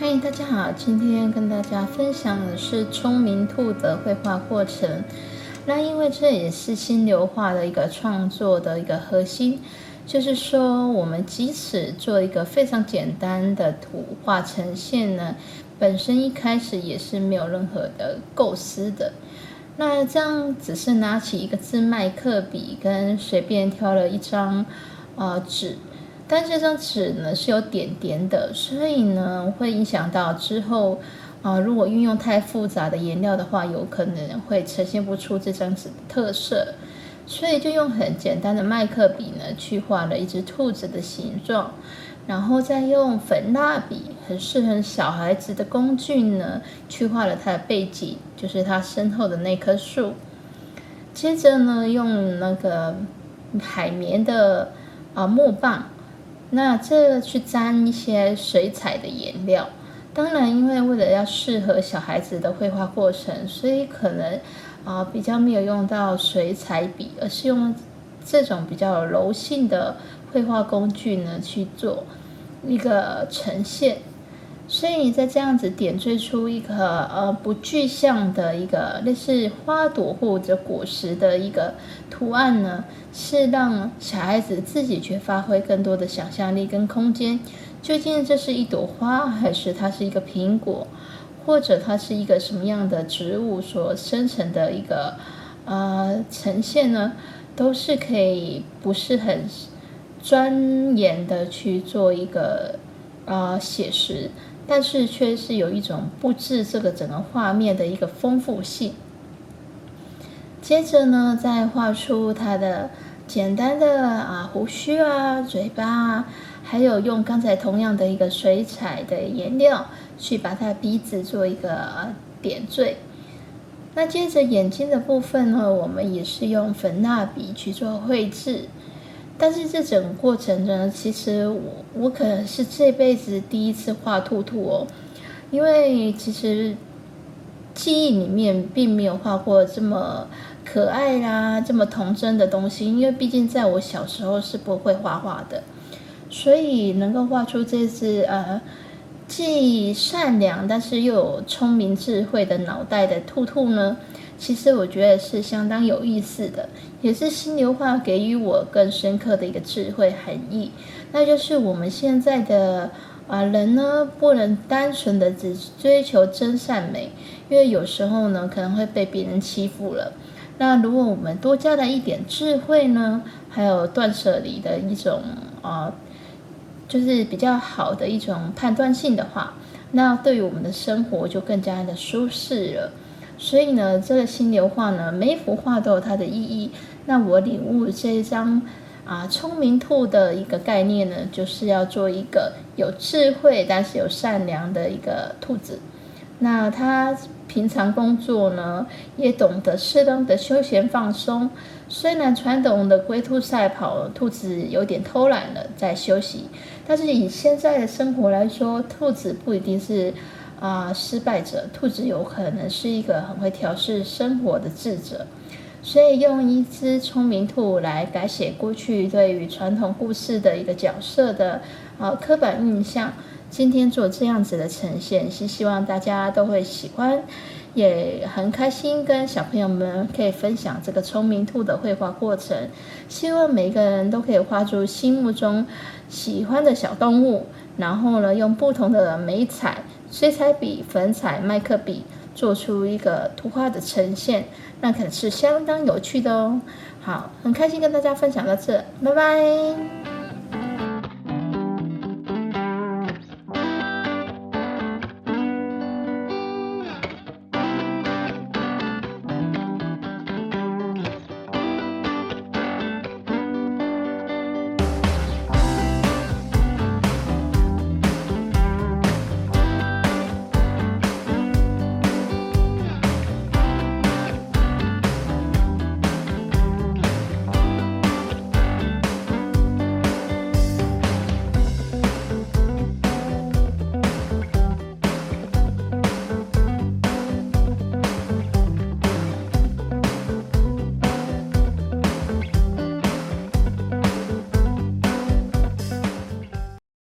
嗨，大家好，今天跟大家分享的是聪明兔的绘画过程。那因为这也是心流画的一个创作的一个核心，就是说我们即使做一个非常简单的图画呈现呢，本身一开始也是没有任何的构思的。那这样只是拿起一个字麦克笔，跟随便挑了一张呃纸，但这张纸呢是有点点的，所以呢会影响到之后啊、如果运用太复杂的颜料的话，有可能会呈现不出这张纸的特色。所以就用很简单的麦克笔呢，去画了一只兔子的形状。然后再用粉蜡笔，很适合小孩子的工具呢，去画了它的背景，就是它身后的那棵树。接着呢，用那个海绵的啊木棒，那这个去沾一些水彩的颜料。当然，因为为了要适合小孩子的绘画过程，所以可能啊比较没有用到水彩笔，而是用这种比较柔性的绘画工具呢去做。一个呈现，所以你在这样子点缀出一个呃不具象的一个类似花朵或者果实的一个图案呢，是让小孩子自己去发挥更多的想象力跟空间。究竟这是一朵花，还是它是一个苹果，或者它是一个什么样的植物所生成的一个呃呈现呢？都是可以不是很。钻研的去做一个、呃、写实，但是却是有一种布置这个整个画面的一个丰富性。接着呢，再画出它的简单的啊胡须啊、嘴巴啊，还有用刚才同样的一个水彩的颜料去把它鼻子做一个点缀。那接着眼睛的部分呢，我们也是用粉蜡笔去做绘制。但是这整个过程呢，其实我我可能是这辈子第一次画兔兔哦，因为其实记忆里面并没有画过这么可爱啦、这么童真的东西，因为毕竟在我小时候是不会画画的，所以能够画出这只呃既善良但是又有聪明智慧的脑袋的兔兔呢。其实我觉得是相当有意思的，也是心流画给予我更深刻的一个智慧含义，那就是我们现在的啊人呢，不能单纯的只追求真善美，因为有时候呢可能会被别人欺负了。那如果我们多加了一点智慧呢，还有断舍离的一种啊，就是比较好的一种判断性的话，那对于我们的生活就更加的舒适了。所以呢，这个心流画呢，每一幅画都有它的意义。那我领悟这一张啊，聪明兔的一个概念呢，就是要做一个有智慧但是有善良的一个兔子。那他平常工作呢，也懂得适当的休闲放松。虽然传统的龟兔赛跑，兔子有点偷懒了，在休息，但是以现在的生活来说，兔子不一定是。啊，失败者，兔子有可能是一个很会调试生活的智者，所以用一只聪明兔来改写过去对于传统故事的一个角色的啊刻板印象，今天做这样子的呈现，是希望大家都会喜欢，也很开心跟小朋友们可以分享这个聪明兔的绘画过程，希望每个人都可以画出心目中喜欢的小动物，然后呢，用不同的媒材。水彩笔、粉彩、麦克笔，做出一个图画的呈现，那可是相当有趣的哦。好，很开心跟大家分享到这，拜拜。